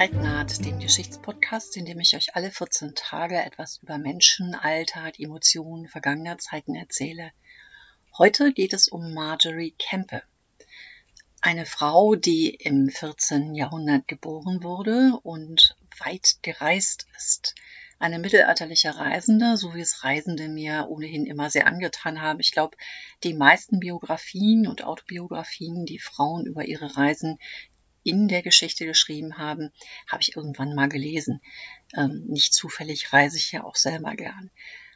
Zeitnaht, dem Geschichtspodcast, in dem ich euch alle 14 Tage etwas über Menschen, Alltag, Emotionen vergangener Zeiten erzähle. Heute geht es um Marjorie Kempe. Eine Frau, die im 14. Jahrhundert geboren wurde und weit gereist ist. Eine mittelalterliche Reisende, so wie es Reisende mir ohnehin immer sehr angetan haben. Ich glaube, die meisten Biografien und Autobiografien, die Frauen über ihre Reisen in der Geschichte geschrieben haben, habe ich irgendwann mal gelesen. Ähm, nicht zufällig reise ich ja auch selber gern.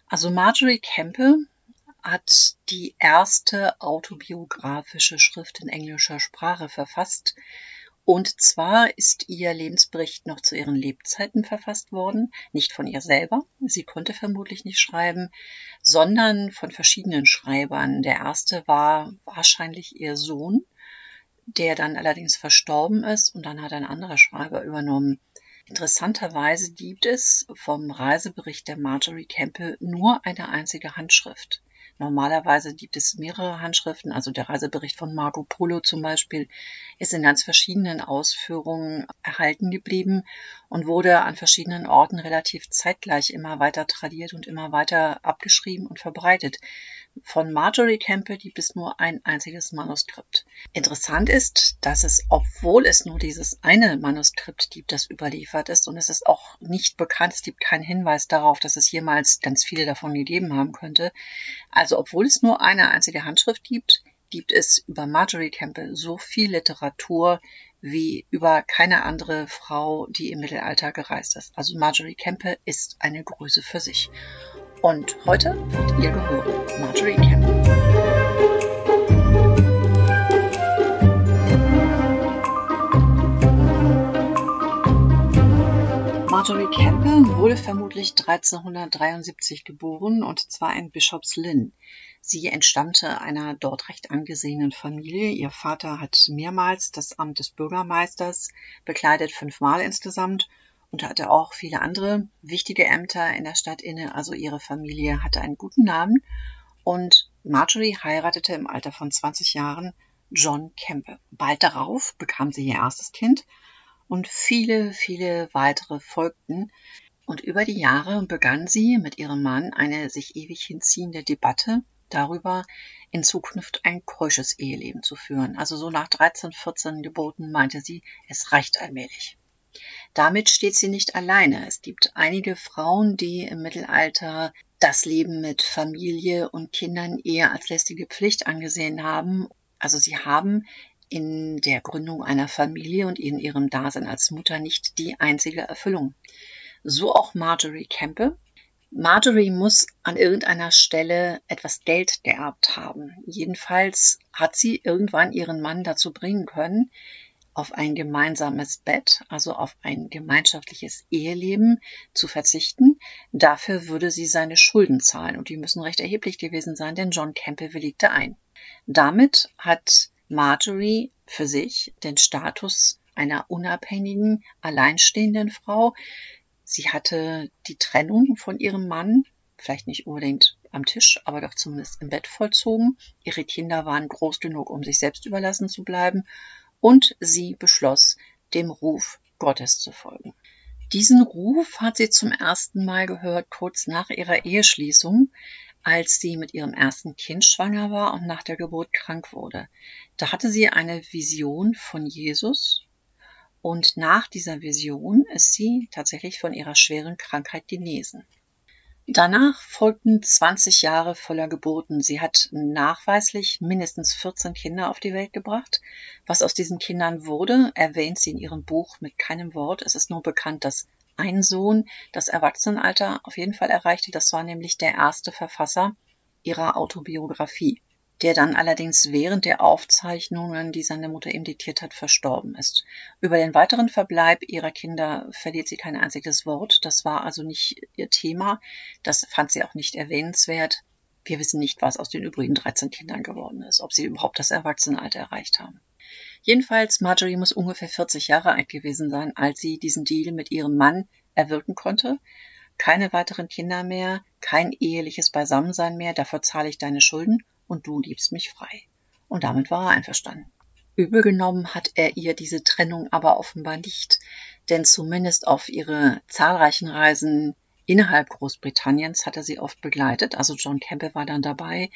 Also Marjorie Kempe hat die erste autobiografische Schrift in englischer Sprache verfasst. Und zwar ist ihr Lebensbericht noch zu ihren Lebzeiten verfasst worden, nicht von ihr selber, sie konnte vermutlich nicht schreiben, sondern von verschiedenen Schreibern. Der erste war wahrscheinlich ihr Sohn, der dann allerdings verstorben ist und dann hat ein anderer Schreiber übernommen. Interessanterweise gibt es vom Reisebericht der Marjorie Campbell nur eine einzige Handschrift. Normalerweise gibt es mehrere Handschriften, also der Reisebericht von Marco Polo zum Beispiel ist in ganz verschiedenen Ausführungen erhalten geblieben und wurde an verschiedenen Orten relativ zeitgleich immer weiter tradiert und immer weiter abgeschrieben und verbreitet. Von Marjorie Campbell gibt es nur ein einziges Manuskript. Interessant ist, dass es, obwohl es nur dieses eine Manuskript gibt, das überliefert ist, und es ist auch nicht bekannt, es gibt keinen Hinweis darauf, dass es jemals ganz viele davon gegeben haben könnte. Also obwohl es nur eine einzige Handschrift gibt, gibt es über Marjorie Campbell so viel Literatur wie über keine andere Frau, die im Mittelalter gereist ist. Also Marjorie Campbell ist eine Größe für sich. Und heute wird ihr gehören, Marjorie Campbell. Marjorie Campbell wurde vermutlich 1373 geboren und zwar in Bishops Lynn. Sie entstammte einer dort recht angesehenen Familie. Ihr Vater hat mehrmals das Amt des Bürgermeisters bekleidet, fünfmal insgesamt und hatte auch viele andere wichtige Ämter in der Stadt inne. Also ihre Familie hatte einen guten Namen. Und Marjorie heiratete im Alter von 20 Jahren John Kempe. Bald darauf bekam sie ihr erstes Kind und viele, viele weitere folgten. Und über die Jahre begann sie mit ihrem Mann eine sich ewig hinziehende Debatte darüber, in Zukunft ein keusches Eheleben zu führen. Also so nach 13, 14 Geboten meinte sie, es reicht allmählich. Damit steht sie nicht alleine. Es gibt einige Frauen, die im Mittelalter das Leben mit Familie und Kindern eher als lästige Pflicht angesehen haben. Also sie haben in der Gründung einer Familie und in ihrem Dasein als Mutter nicht die einzige Erfüllung. So auch Marjorie Kempe. Marjorie muss an irgendeiner Stelle etwas Geld geerbt haben. Jedenfalls hat sie irgendwann ihren Mann dazu bringen können, auf ein gemeinsames Bett, also auf ein gemeinschaftliches Eheleben zu verzichten. Dafür würde sie seine Schulden zahlen und die müssen recht erheblich gewesen sein, denn John Campbell willigte ein. Damit hat Marjorie für sich den Status einer unabhängigen, alleinstehenden Frau. Sie hatte die Trennung von ihrem Mann, vielleicht nicht unbedingt am Tisch, aber doch zumindest im Bett vollzogen. Ihre Kinder waren groß genug, um sich selbst überlassen zu bleiben und sie beschloss, dem Ruf Gottes zu folgen. Diesen Ruf hat sie zum ersten Mal gehört kurz nach ihrer Eheschließung, als sie mit ihrem ersten Kind schwanger war und nach der Geburt krank wurde. Da hatte sie eine Vision von Jesus und nach dieser Vision ist sie tatsächlich von ihrer schweren Krankheit genesen. Danach folgten 20 Jahre voller Geburten. Sie hat nachweislich mindestens 14 Kinder auf die Welt gebracht. Was aus diesen Kindern wurde, erwähnt sie in ihrem Buch mit keinem Wort. Es ist nur bekannt, dass ein Sohn das Erwachsenenalter auf jeden Fall erreichte. Das war nämlich der erste Verfasser ihrer Autobiografie der dann allerdings während der Aufzeichnungen, die seine Mutter ihm diktiert hat, verstorben ist. Über den weiteren Verbleib ihrer Kinder verliert sie kein einziges Wort. Das war also nicht ihr Thema. Das fand sie auch nicht erwähnenswert. Wir wissen nicht, was aus den übrigen 13 Kindern geworden ist, ob sie überhaupt das Erwachsenenalter erreicht haben. Jedenfalls, Marjorie muss ungefähr 40 Jahre alt gewesen sein, als sie diesen Deal mit ihrem Mann erwirken konnte. Keine weiteren Kinder mehr, kein eheliches Beisammensein mehr, dafür zahle ich deine Schulden und du liebst mich frei. Und damit war er einverstanden. Übel genommen hat er ihr diese Trennung aber offenbar nicht, denn zumindest auf ihre zahlreichen Reisen innerhalb Großbritanniens hat er sie oft begleitet. Also John Campbell war dann dabei.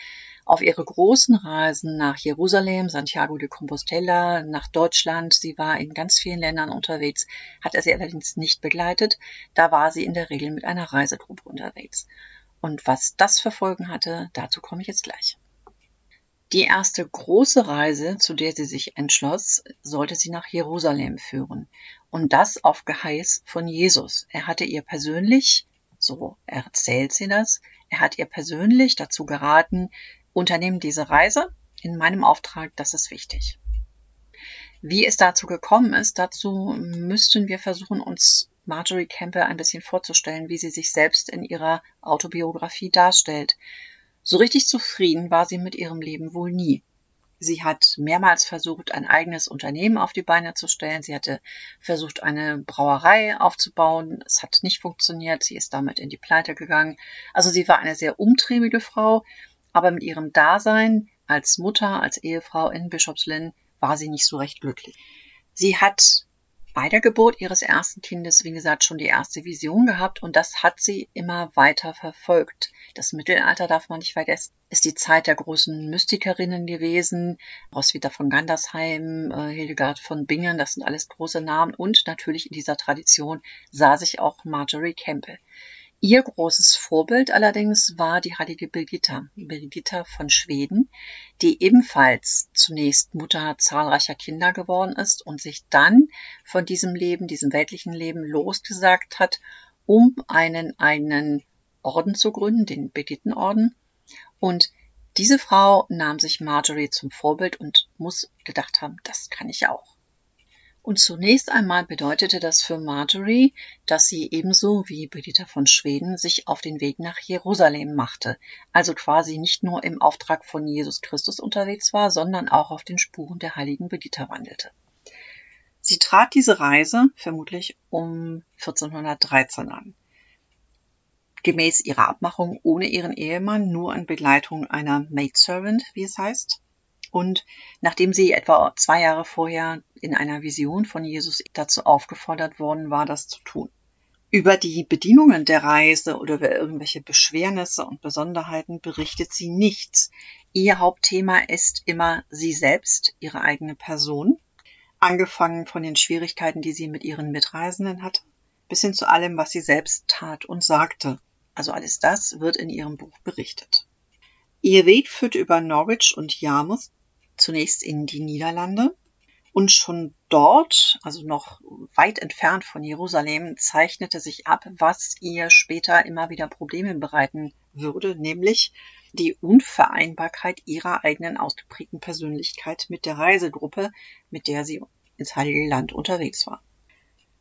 Auf ihre großen Reisen nach Jerusalem, Santiago de Compostela, nach Deutschland, sie war in ganz vielen Ländern unterwegs, hat er sie allerdings nicht begleitet. Da war sie in der Regel mit einer Reisegruppe unterwegs. Und was das für Folgen hatte, dazu komme ich jetzt gleich. Die erste große Reise, zu der sie sich entschloss, sollte sie nach Jerusalem führen. Und das auf Geheiß von Jesus. Er hatte ihr persönlich so erzählt sie das. Er hat ihr persönlich dazu geraten, unternehmen diese Reise in meinem Auftrag, das ist wichtig. Wie es dazu gekommen ist, dazu müssten wir versuchen, uns Marjorie Campbell ein bisschen vorzustellen, wie sie sich selbst in ihrer Autobiografie darstellt. So richtig zufrieden war sie mit ihrem Leben wohl nie. Sie hat mehrmals versucht, ein eigenes Unternehmen auf die Beine zu stellen. Sie hatte versucht, eine Brauerei aufzubauen. Es hat nicht funktioniert. Sie ist damit in die Pleite gegangen. Also sie war eine sehr umtriebige Frau, aber mit ihrem Dasein als Mutter, als Ehefrau in Bischofslynn war sie nicht so recht glücklich. Sie hat bei der Geburt ihres ersten Kindes, wie gesagt, schon die erste Vision gehabt und das hat sie immer weiter verfolgt. Das Mittelalter darf man nicht vergessen, ist die Zeit der großen Mystikerinnen gewesen. Roswitha von Gandersheim, äh, Hildegard von Bingen, das sind alles große Namen und natürlich in dieser Tradition sah sich auch Marjorie Campbell. Ihr großes Vorbild allerdings war die heilige Birgitta, Birgitta von Schweden, die ebenfalls zunächst Mutter zahlreicher Kinder geworden ist und sich dann von diesem Leben, diesem weltlichen Leben losgesagt hat, um einen eigenen Orden zu gründen, den Birgittenorden. Und diese Frau nahm sich Marjorie zum Vorbild und muss gedacht haben, das kann ich auch. Und zunächst einmal bedeutete das für Marjorie, dass sie ebenso wie Brigitta von Schweden sich auf den Weg nach Jerusalem machte, also quasi nicht nur im Auftrag von Jesus Christus unterwegs war, sondern auch auf den Spuren der heiligen Brigitta wandelte. Sie trat diese Reise vermutlich um 1413 an. Gemäß ihrer Abmachung ohne ihren Ehemann, nur in Begleitung einer Maidservant, wie es heißt. Und nachdem sie etwa zwei Jahre vorher in einer Vision von Jesus dazu aufgefordert worden war, das zu tun. Über die Bedingungen der Reise oder über irgendwelche Beschwernisse und Besonderheiten berichtet sie nichts. Ihr Hauptthema ist immer sie selbst, ihre eigene Person, angefangen von den Schwierigkeiten, die sie mit ihren Mitreisenden hatte, bis hin zu allem, was sie selbst tat und sagte. Also alles das wird in ihrem Buch berichtet. Ihr Weg führt über Norwich und Yarmouth zunächst in die Niederlande. Und schon dort, also noch weit entfernt von Jerusalem, zeichnete sich ab, was ihr später immer wieder Probleme bereiten würde, nämlich die Unvereinbarkeit ihrer eigenen ausgeprägten Persönlichkeit mit der Reisegruppe, mit der sie ins Heilige Land unterwegs war.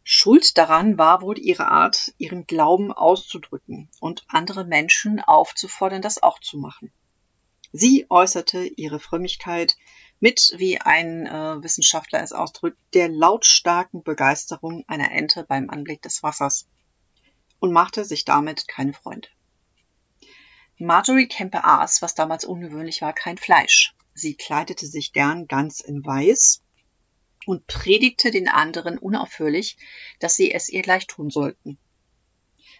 Schuld daran war wohl ihre Art, ihren Glauben auszudrücken und andere Menschen aufzufordern, das auch zu machen. Sie äußerte ihre Frömmigkeit mit, wie ein äh, Wissenschaftler es ausdrückt, der lautstarken Begeisterung einer Ente beim Anblick des Wassers und machte sich damit keine Freunde. Marjorie Kempe aß, was damals ungewöhnlich war, kein Fleisch. Sie kleidete sich gern ganz in Weiß und predigte den anderen unaufhörlich, dass sie es ihr gleich tun sollten.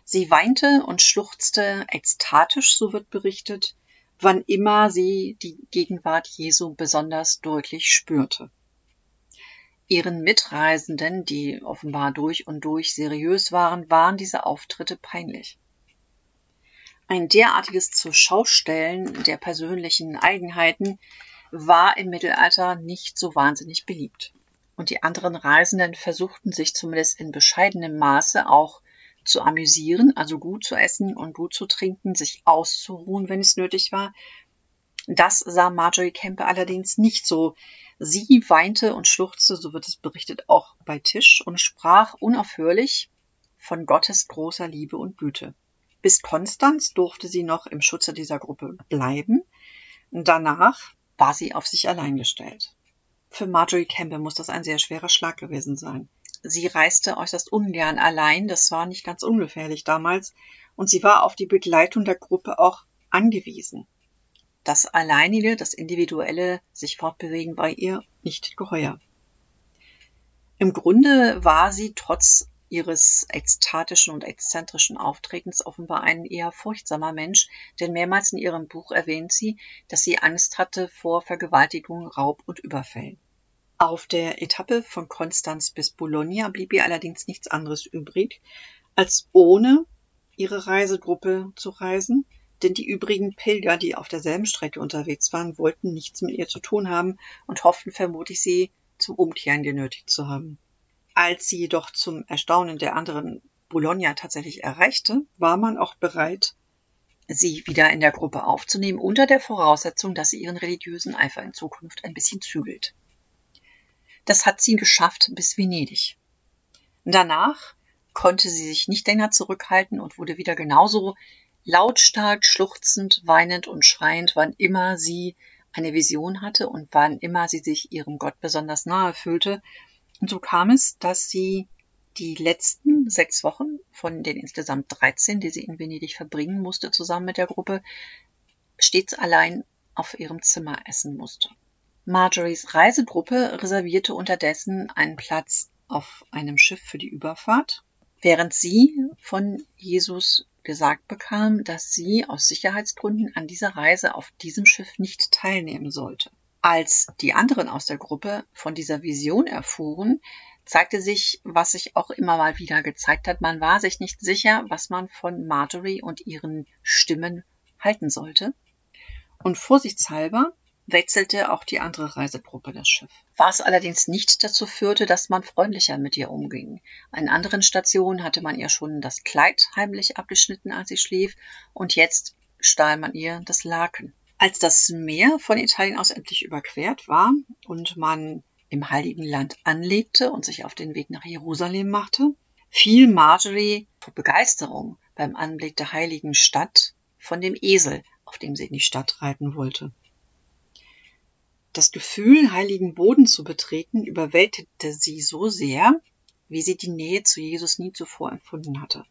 Sie weinte und schluchzte ekstatisch, so wird berichtet, wann immer sie die Gegenwart Jesu besonders deutlich spürte. Ihren Mitreisenden, die offenbar durch und durch seriös waren, waren diese Auftritte peinlich. Ein derartiges Zuschaustellen der persönlichen Eigenheiten war im Mittelalter nicht so wahnsinnig beliebt. Und die anderen Reisenden versuchten sich zumindest in bescheidenem Maße auch zu amüsieren, also gut zu essen und gut zu trinken, sich auszuruhen, wenn es nötig war. Das sah Marjorie Kempe allerdings nicht so. Sie weinte und schluchzte, so wird es berichtet, auch bei Tisch und sprach unaufhörlich von Gottes großer Liebe und Güte. Bis Konstanz durfte sie noch im Schutze dieser Gruppe bleiben. Danach war sie auf sich allein gestellt. Für Marjorie Campbell muss das ein sehr schwerer Schlag gewesen sein. Sie reiste äußerst ungern allein, das war nicht ganz ungefährlich damals, und sie war auf die Begleitung der Gruppe auch angewiesen. Das Alleinige, das Individuelle, sich fortbewegen war ihr nicht geheuer. Im Grunde war sie trotz ihres ekstatischen und exzentrischen Auftretens offenbar ein eher furchtsamer Mensch, denn mehrmals in ihrem Buch erwähnt sie, dass sie Angst hatte vor Vergewaltigung, Raub und Überfällen. Auf der Etappe von Konstanz bis Bologna blieb ihr allerdings nichts anderes übrig, als ohne ihre Reisegruppe zu reisen, denn die übrigen Pilger, die auf derselben Strecke unterwegs waren, wollten nichts mit ihr zu tun haben und hofften vermutlich sie zum Umkehren genötigt zu haben. Als sie jedoch zum Erstaunen der anderen Bologna tatsächlich erreichte, war man auch bereit, sie wieder in der Gruppe aufzunehmen, unter der Voraussetzung, dass sie ihren religiösen Eifer in Zukunft ein bisschen zügelt. Das hat sie geschafft bis Venedig. Danach konnte sie sich nicht länger zurückhalten und wurde wieder genauso lautstark, schluchzend, weinend und schreiend, wann immer sie eine Vision hatte und wann immer sie sich ihrem Gott besonders nahe fühlte, und so kam es, dass sie die letzten sechs Wochen von den insgesamt 13, die sie in Venedig verbringen musste, zusammen mit der Gruppe, stets allein auf ihrem Zimmer essen musste. Marjories Reisegruppe reservierte unterdessen einen Platz auf einem Schiff für die Überfahrt, während sie von Jesus gesagt bekam, dass sie aus Sicherheitsgründen an dieser Reise auf diesem Schiff nicht teilnehmen sollte. Als die anderen aus der Gruppe von dieser Vision erfuhren, zeigte sich, was sich auch immer mal wieder gezeigt hat, man war sich nicht sicher, was man von Marjorie und ihren Stimmen halten sollte. Und vorsichtshalber wechselte auch die andere Reisegruppe das Schiff. Was allerdings nicht dazu führte, dass man freundlicher mit ihr umging. An anderen Stationen hatte man ihr schon das Kleid heimlich abgeschnitten, als sie schlief, und jetzt stahl man ihr das Laken. Als das Meer von Italien aus endlich überquert war und man im Heiligen Land anlegte und sich auf den Weg nach Jerusalem machte, fiel Marjorie vor Begeisterung beim Anblick der heiligen Stadt von dem Esel, auf dem sie in die Stadt reiten wollte. Das Gefühl, heiligen Boden zu betreten, überwältigte sie so sehr, wie sie die Nähe zu Jesus nie zuvor empfunden hatte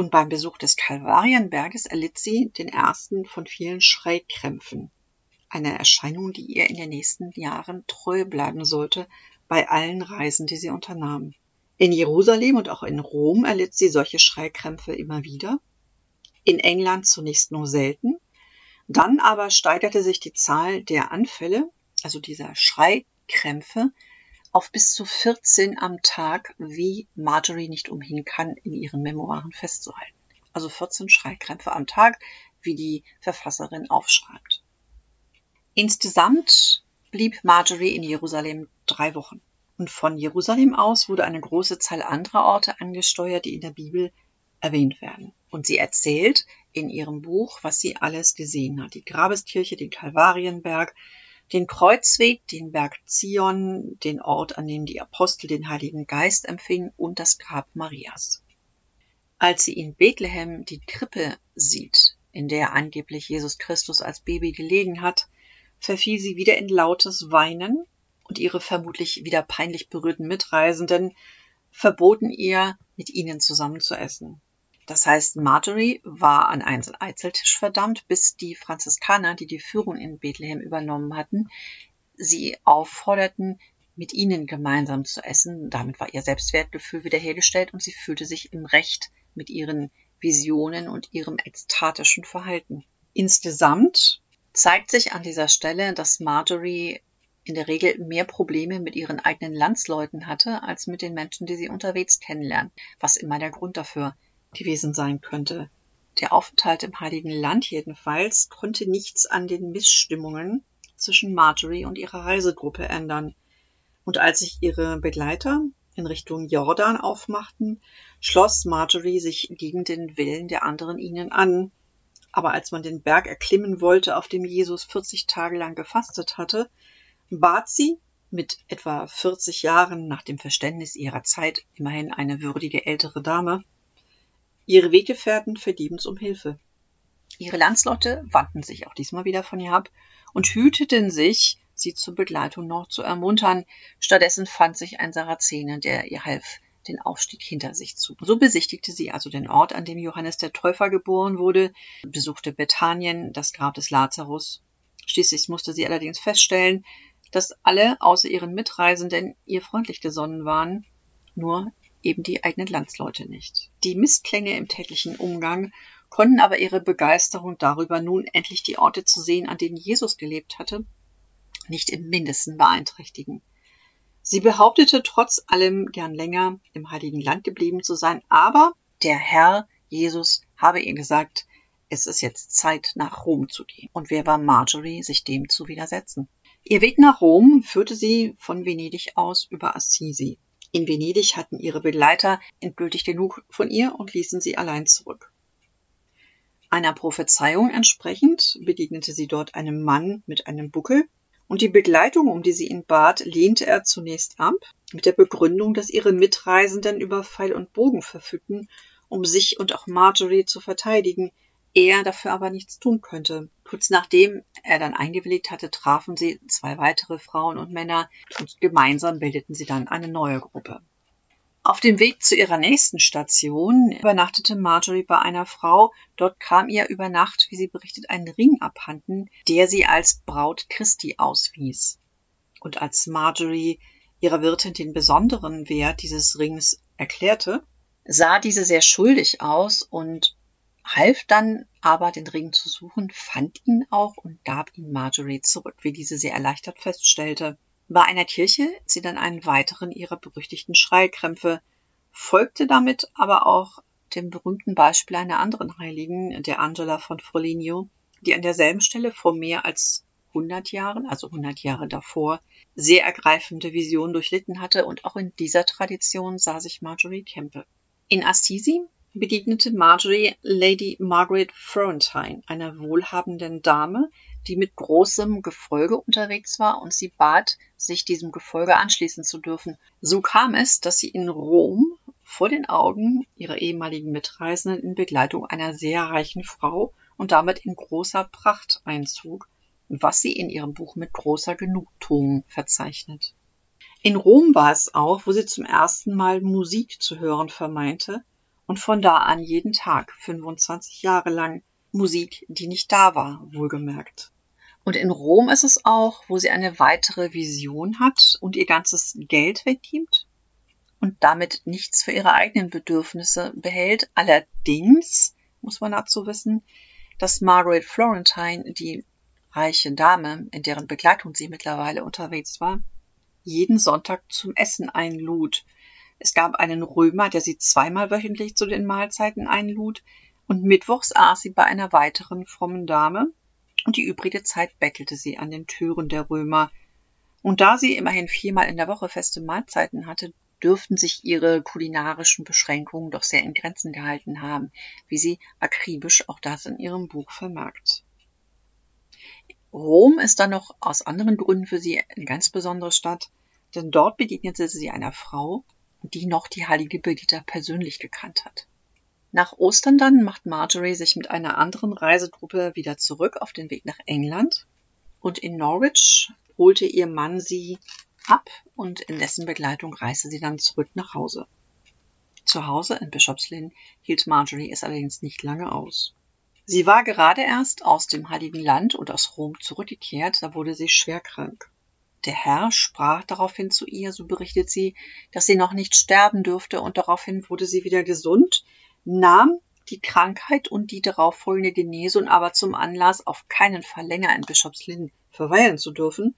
und beim Besuch des Kalvarienberges erlitt sie den ersten von vielen Schreikrämpfen. Eine Erscheinung, die ihr in den nächsten Jahren treu bleiben sollte bei allen Reisen, die sie unternahm. In Jerusalem und auch in Rom erlitt sie solche Schreikrämpfe immer wieder. In England zunächst nur selten. Dann aber steigerte sich die Zahl der Anfälle, also dieser Schreikrämpfe, auf bis zu 14 am Tag, wie Marjorie nicht umhin kann, in ihren Memoiren festzuhalten. Also 14 Schreikrämpfe am Tag, wie die Verfasserin aufschreibt. Insgesamt blieb Marjorie in Jerusalem drei Wochen. Und von Jerusalem aus wurde eine große Zahl anderer Orte angesteuert, die in der Bibel erwähnt werden. Und sie erzählt in ihrem Buch, was sie alles gesehen hat. Die Grabeskirche, den Kalvarienberg, den Kreuzweg, den Berg Zion, den Ort, an dem die Apostel den Heiligen Geist empfingen und das Grab Marias. Als sie in Bethlehem die Krippe sieht, in der angeblich Jesus Christus als Baby gelegen hat, verfiel sie wieder in lautes Weinen und ihre vermutlich wieder peinlich berührten Mitreisenden verboten ihr, mit ihnen zusammen zu essen. Das heißt, Marjorie war an einen Einzeltisch verdammt, bis die Franziskaner, die die Führung in Bethlehem übernommen hatten, sie aufforderten, mit ihnen gemeinsam zu essen. Damit war ihr Selbstwertgefühl wiederhergestellt und sie fühlte sich im Recht mit ihren Visionen und ihrem ekstatischen Verhalten. Insgesamt zeigt sich an dieser Stelle, dass Marjorie in der Regel mehr Probleme mit ihren eigenen Landsleuten hatte, als mit den Menschen, die sie unterwegs kennenlernen, was immer der Grund dafür gewesen sein könnte. Der Aufenthalt im Heiligen Land jedenfalls konnte nichts an den Missstimmungen zwischen Marjorie und ihrer Reisegruppe ändern. Und als sich ihre Begleiter in Richtung Jordan aufmachten, schloss Marjorie sich gegen den Willen der anderen ihnen an. Aber als man den Berg erklimmen wollte, auf dem Jesus 40 Tage lang gefastet hatte, bat sie, mit etwa 40 Jahren nach dem Verständnis ihrer Zeit, immerhin eine würdige ältere Dame, Ihre Weggefährten vergebens um Hilfe. Ihre Landsleute wandten sich auch diesmal wieder von ihr ab und hüteten sich, sie zur Begleitung noch zu ermuntern. Stattdessen fand sich ein Sarazene, der ihr half, den Aufstieg hinter sich zu. So besichtigte sie also den Ort, an dem Johannes der Täufer geboren wurde, besuchte Bethanien, das Grab des Lazarus. Schließlich musste sie allerdings feststellen, dass alle außer ihren Mitreisenden ihr freundlich gesonnen waren, nur eben die eigenen Landsleute nicht. Die Missklänge im täglichen Umgang konnten aber ihre Begeisterung darüber, nun endlich die Orte zu sehen, an denen Jesus gelebt hatte, nicht im mindesten beeinträchtigen. Sie behauptete trotz allem gern länger im Heiligen Land geblieben zu sein, aber der Herr Jesus habe ihr gesagt, es ist jetzt Zeit, nach Rom zu gehen. Und wer war Marjorie, sich dem zu widersetzen? Ihr Weg nach Rom führte sie von Venedig aus über Assisi. In Venedig hatten ihre Begleiter endgültig genug von ihr und ließen sie allein zurück. Einer Prophezeiung entsprechend begegnete sie dort einem Mann mit einem Buckel, und die Begleitung, um die sie ihn bat, lehnte er zunächst ab, mit der Begründung, dass ihre Mitreisenden über Pfeil und Bogen verfügten, um sich und auch Marjorie zu verteidigen, er dafür aber nichts tun könnte. Kurz nachdem er dann eingewilligt hatte, trafen sie zwei weitere Frauen und Männer und gemeinsam bildeten sie dann eine neue Gruppe. Auf dem Weg zu ihrer nächsten Station übernachtete Marjorie bei einer Frau. Dort kam ihr über Nacht, wie sie berichtet, ein Ring abhanden, der sie als Braut Christi auswies. Und als Marjorie ihrer Wirtin den besonderen Wert dieses Rings erklärte, sah diese sehr schuldig aus und half dann aber, den Ring zu suchen, fand ihn auch und gab ihn Marjorie zurück, wie diese sehr erleichtert feststellte. Bei einer Kirche sie dann einen weiteren ihrer berüchtigten Schreikrämpfe, folgte damit aber auch dem berühmten Beispiel einer anderen Heiligen, der Angela von Foligno, die an derselben Stelle vor mehr als 100 Jahren, also 100 Jahre davor, sehr ergreifende Visionen durchlitten hatte und auch in dieser Tradition sah sich Marjorie Kempe. In Assisi begegnete Marjorie Lady Margaret Florentine, einer wohlhabenden Dame, die mit großem Gefolge unterwegs war und sie bat, sich diesem Gefolge anschließen zu dürfen. So kam es, dass sie in Rom vor den Augen ihrer ehemaligen Mitreisenden in Begleitung einer sehr reichen Frau und damit in großer Pracht einzog, was sie in ihrem Buch mit großer Genugtuung verzeichnet. In Rom war es auch, wo sie zum ersten Mal Musik zu hören vermeinte, und von da an jeden Tag 25 Jahre lang Musik, die nicht da war, wohlgemerkt. Und in Rom ist es auch, wo sie eine weitere Vision hat und ihr ganzes Geld weggibt und damit nichts für ihre eigenen Bedürfnisse behält. Allerdings muss man dazu wissen, dass Margaret Florentine, die reiche Dame, in deren Begleitung sie mittlerweile unterwegs war, jeden Sonntag zum Essen einlud es gab einen Römer, der sie zweimal wöchentlich zu den Mahlzeiten einlud, und mittwochs aß sie bei einer weiteren frommen Dame, und die übrige Zeit bettelte sie an den Türen der Römer. Und da sie immerhin viermal in der Woche feste Mahlzeiten hatte, dürften sich ihre kulinarischen Beschränkungen doch sehr in Grenzen gehalten haben, wie sie akribisch auch das in ihrem Buch vermerkt. Rom ist dann noch aus anderen Gründen für sie eine ganz besondere Stadt, denn dort begegnete sie einer Frau, die noch die heilige Birgitta persönlich gekannt hat. Nach Ostern dann macht Marjorie sich mit einer anderen Reisegruppe wieder zurück auf den Weg nach England und in Norwich holte ihr Mann sie ab und in dessen Begleitung reiste sie dann zurück nach Hause. Zu Hause in Bischofslynn hielt Marjorie es allerdings nicht lange aus. Sie war gerade erst aus dem Heiligen Land und aus Rom zurückgekehrt, da wurde sie schwer krank. Der Herr sprach daraufhin zu ihr, so berichtet sie, dass sie noch nicht sterben dürfte, und daraufhin wurde sie wieder gesund, nahm die Krankheit und die darauf folgende Genesung aber zum Anlass, auf keinen Fall länger in Bischofslynn verweilen zu dürfen,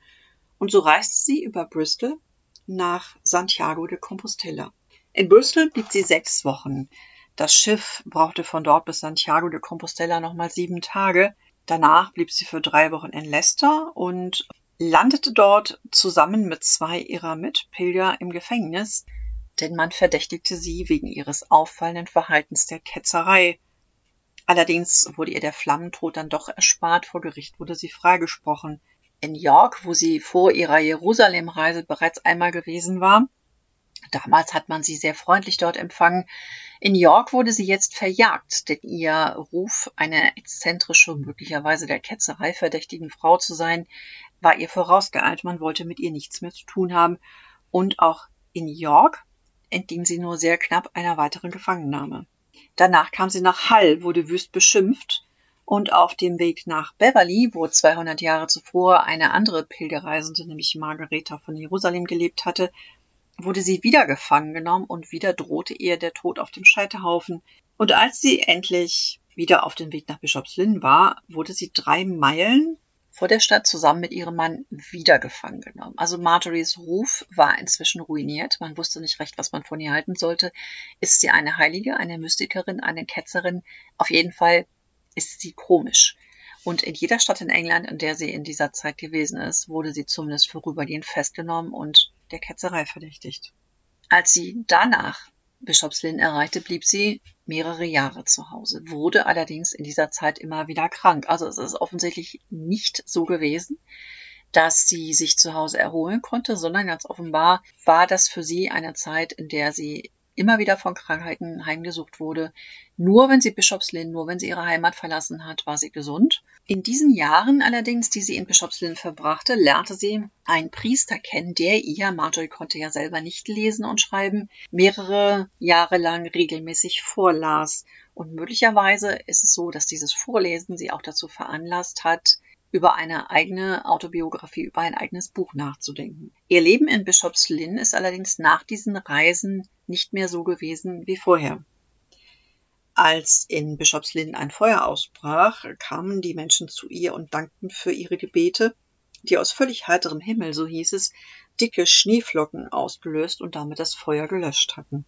und so reiste sie über Bristol nach Santiago de Compostela. In Bristol blieb sie sechs Wochen. Das Schiff brauchte von dort bis Santiago de Compostela nochmal sieben Tage. Danach blieb sie für drei Wochen in Leicester und landete dort zusammen mit zwei ihrer Mitpilger im Gefängnis, denn man verdächtigte sie wegen ihres auffallenden Verhaltens der Ketzerei. Allerdings wurde ihr der Flammentod dann doch erspart, vor Gericht wurde sie freigesprochen. In York, wo sie vor ihrer Jerusalemreise bereits einmal gewesen war, damals hat man sie sehr freundlich dort empfangen, in York wurde sie jetzt verjagt, denn ihr Ruf, eine exzentrische, möglicherweise der Ketzerei verdächtigen Frau zu sein, war ihr vorausgeeilt, man wollte mit ihr nichts mehr zu tun haben. Und auch in York entging sie nur sehr knapp einer weiteren Gefangennahme. Danach kam sie nach Hull, wurde wüst beschimpft Und auf dem Weg nach Beverly, wo 200 Jahre zuvor eine andere Pilgerreisende, nämlich Margareta von Jerusalem, gelebt hatte, wurde sie wieder gefangen genommen und wieder drohte ihr der Tod auf dem Scheiterhaufen. Und als sie endlich wieder auf dem Weg nach Bischofslynn war, wurde sie drei Meilen vor der Stadt zusammen mit ihrem Mann wieder gefangen genommen. Also Marjories Ruf war inzwischen ruiniert. Man wusste nicht recht, was man von ihr halten sollte. Ist sie eine Heilige, eine Mystikerin, eine Ketzerin? Auf jeden Fall ist sie komisch. Und in jeder Stadt in England, in der sie in dieser Zeit gewesen ist, wurde sie zumindest vorübergehend festgenommen und der Ketzerei verdächtigt. Als sie danach Bischofslynn erreichte, blieb sie mehrere Jahre zu Hause, wurde allerdings in dieser Zeit immer wieder krank. Also es ist offensichtlich nicht so gewesen, dass sie sich zu Hause erholen konnte, sondern ganz offenbar war das für sie eine Zeit, in der sie immer wieder von Krankheiten heimgesucht wurde. Nur wenn sie Bischofslynn, nur wenn sie ihre Heimat verlassen hat, war sie gesund. In diesen Jahren allerdings, die sie in Bischofslynn verbrachte, lernte sie einen Priester kennen, der ihr, Marjorie konnte ja selber nicht lesen und schreiben, mehrere Jahre lang regelmäßig vorlas. Und möglicherweise ist es so, dass dieses Vorlesen sie auch dazu veranlasst hat, über eine eigene Autobiografie, über ein eigenes Buch nachzudenken. Ihr Leben in Bischofslynn ist allerdings nach diesen Reisen nicht mehr so gewesen wie vorher. Als in Bischofslynn ein Feuer ausbrach, kamen die Menschen zu ihr und dankten für ihre Gebete, die aus völlig heiterem Himmel, so hieß es, dicke Schneeflocken ausgelöst und damit das Feuer gelöscht hatten.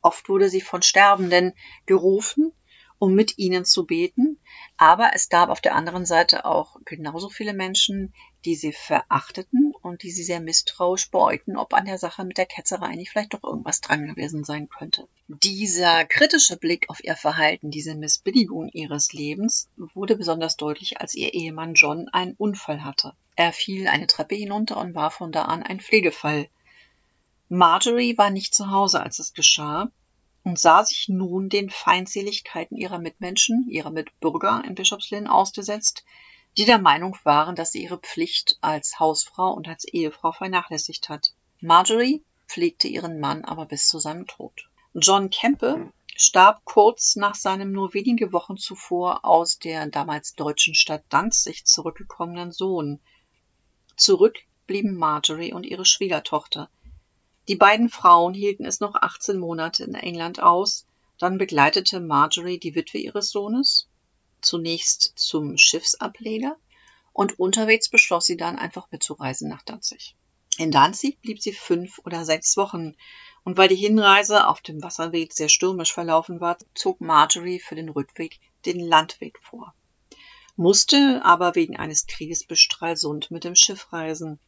Oft wurde sie von Sterbenden gerufen, um mit ihnen zu beten. Aber es gab auf der anderen Seite auch genauso viele Menschen, die sie verachteten und die sie sehr misstrauisch beäugten, ob an der Sache mit der Ketzerei nicht vielleicht doch irgendwas dran gewesen sein könnte. Dieser kritische Blick auf ihr Verhalten, diese Missbilligung ihres Lebens wurde besonders deutlich, als ihr Ehemann John einen Unfall hatte. Er fiel eine Treppe hinunter und war von da an ein Pflegefall. Marjorie war nicht zu Hause, als es geschah, und sah sich nun den Feindseligkeiten ihrer Mitmenschen, ihrer Mitbürger in Bischofslynn ausgesetzt, die der Meinung waren, dass sie ihre Pflicht als Hausfrau und als Ehefrau vernachlässigt hat. Marjorie pflegte ihren Mann aber bis zu seinem Tod. John Kempe starb kurz nach seinem nur wenige Wochen zuvor aus der damals deutschen Stadt Danzig zurückgekommenen Sohn. Zurück blieben Marjorie und ihre Schwiegertochter, die beiden Frauen hielten es noch 18 Monate in England aus, dann begleitete Marjorie die Witwe ihres Sohnes zunächst zum Schiffsableger und unterwegs beschloss sie dann einfach mitzureisen nach Danzig. In Danzig blieb sie fünf oder sechs Wochen und weil die Hinreise auf dem Wasserweg sehr stürmisch verlaufen war, zog Marjorie für den Rückweg den Landweg vor, musste aber wegen eines Krieges bis Stralsund mit dem Schiff reisen.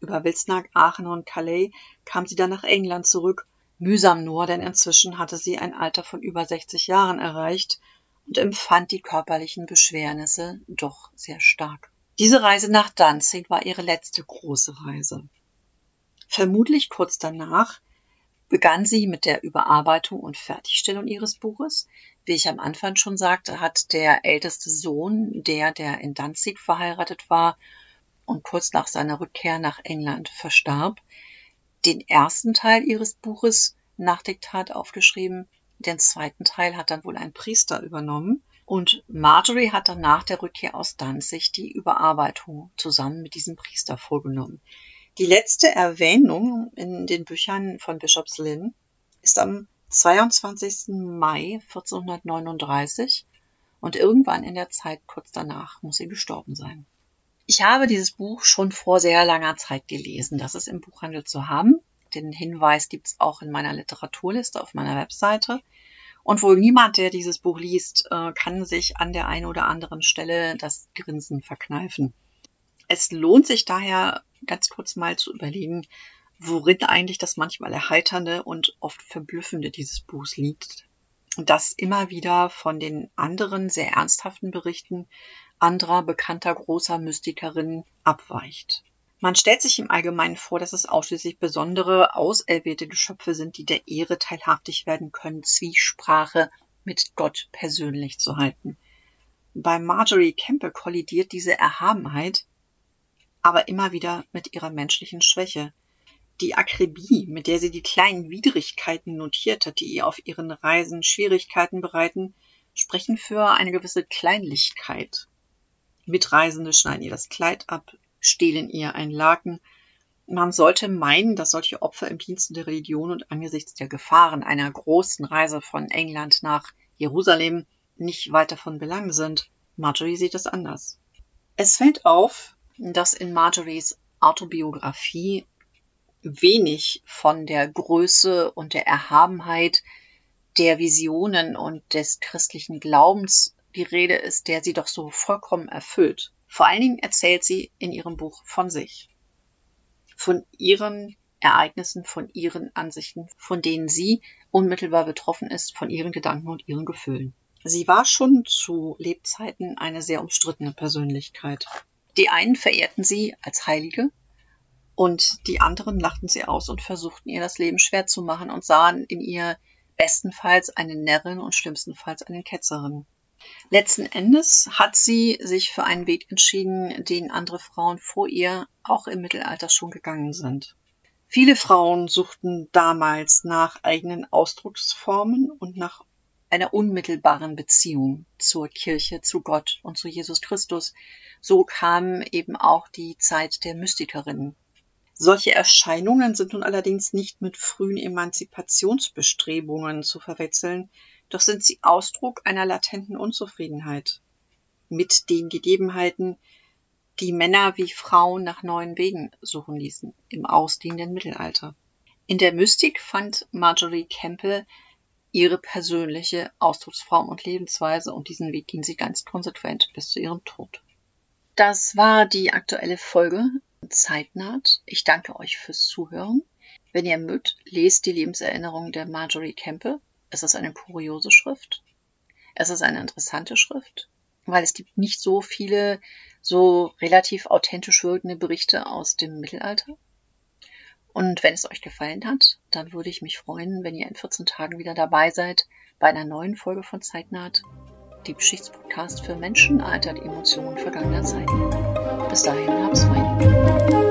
Über Wilsnack, Aachen und Calais kam sie dann nach England zurück, mühsam nur, denn inzwischen hatte sie ein Alter von über 60 Jahren erreicht und empfand die körperlichen Beschwernisse doch sehr stark. Diese Reise nach Danzig war ihre letzte große Reise. Vermutlich kurz danach begann sie mit der Überarbeitung und Fertigstellung ihres Buches. Wie ich am Anfang schon sagte, hat der älteste Sohn, der, der in Danzig verheiratet war, und kurz nach seiner Rückkehr nach England verstarb, den ersten Teil ihres Buches nach Diktat aufgeschrieben. Den zweiten Teil hat dann wohl ein Priester übernommen. Und Marjorie hat dann nach der Rückkehr aus Danzig die Überarbeitung zusammen mit diesem Priester vorgenommen. Die letzte Erwähnung in den Büchern von Bishops Lynn ist am 22. Mai 1439 und irgendwann in der Zeit kurz danach muss sie gestorben sein. Ich habe dieses Buch schon vor sehr langer Zeit gelesen. Das ist im Buchhandel zu haben. Den Hinweis gibt es auch in meiner Literaturliste auf meiner Webseite. Und wohl niemand, der dieses Buch liest, äh, kann sich an der einen oder anderen Stelle das Grinsen verkneifen. Es lohnt sich daher ganz kurz mal zu überlegen, worin eigentlich das manchmal Erheiternde und oft Verblüffende dieses Buchs liegt. Das immer wieder von den anderen sehr ernsthaften Berichten anderer bekannter großer Mystikerinnen abweicht. Man stellt sich im Allgemeinen vor, dass es ausschließlich besondere, auserwählte Geschöpfe sind, die der Ehre teilhaftig werden können, Zwiesprache mit Gott persönlich zu halten. Bei Marjorie Campbell kollidiert diese Erhabenheit aber immer wieder mit ihrer menschlichen Schwäche. Die Akribie, mit der sie die kleinen Widrigkeiten notiert hat, die ihr auf ihren Reisen Schwierigkeiten bereiten, sprechen für eine gewisse Kleinlichkeit. Mitreisende schneiden ihr das Kleid ab, stehlen ihr ein Laken. Man sollte meinen, dass solche Opfer im Dienste der Religion und angesichts der Gefahren einer großen Reise von England nach Jerusalem nicht weiter von Belang sind. Marjorie sieht es anders. Es fällt auf, dass in Marjories Autobiografie wenig von der Größe und der Erhabenheit der Visionen und des christlichen Glaubens die Rede ist, der sie doch so vollkommen erfüllt. Vor allen Dingen erzählt sie in ihrem Buch von sich, von ihren Ereignissen, von ihren Ansichten, von denen sie unmittelbar betroffen ist, von ihren Gedanken und ihren Gefühlen. Sie war schon zu Lebzeiten eine sehr umstrittene Persönlichkeit. Die einen verehrten sie als Heilige und die anderen lachten sie aus und versuchten ihr das Leben schwer zu machen und sahen in ihr bestenfalls eine Närrin und schlimmstenfalls eine Ketzerin. Letzten Endes hat sie sich für einen Weg entschieden, den andere Frauen vor ihr auch im Mittelalter schon gegangen sind. Viele Frauen suchten damals nach eigenen Ausdrucksformen und nach einer unmittelbaren Beziehung zur Kirche, zu Gott und zu Jesus Christus. So kam eben auch die Zeit der Mystikerinnen solche Erscheinungen sind nun allerdings nicht mit frühen Emanzipationsbestrebungen zu verwechseln, doch sind sie Ausdruck einer latenten Unzufriedenheit mit den Gegebenheiten, die Männer wie Frauen nach neuen Wegen suchen ließen im ausdehnenden Mittelalter. In der Mystik fand Marjorie Campbell ihre persönliche Ausdrucksform und Lebensweise und diesen Weg ging sie ganz konsequent bis zu ihrem Tod. Das war die aktuelle Folge Zeit naht. Ich danke euch fürs Zuhören. Wenn ihr mögt, lest die Lebenserinnerung der Marjorie Campbell. Es ist eine kuriose Schrift. Es ist eine interessante Schrift, weil es gibt nicht so viele so relativ authentisch wirkende Berichte aus dem Mittelalter. Und wenn es euch gefallen hat, dann würde ich mich freuen, wenn ihr in 14 Tagen wieder dabei seid bei einer neuen Folge von Zeitnaht, die Geschichtspodcast für Menschen, Alter Emotionen vergangener Zeiten. Bis dahin, hab's fein.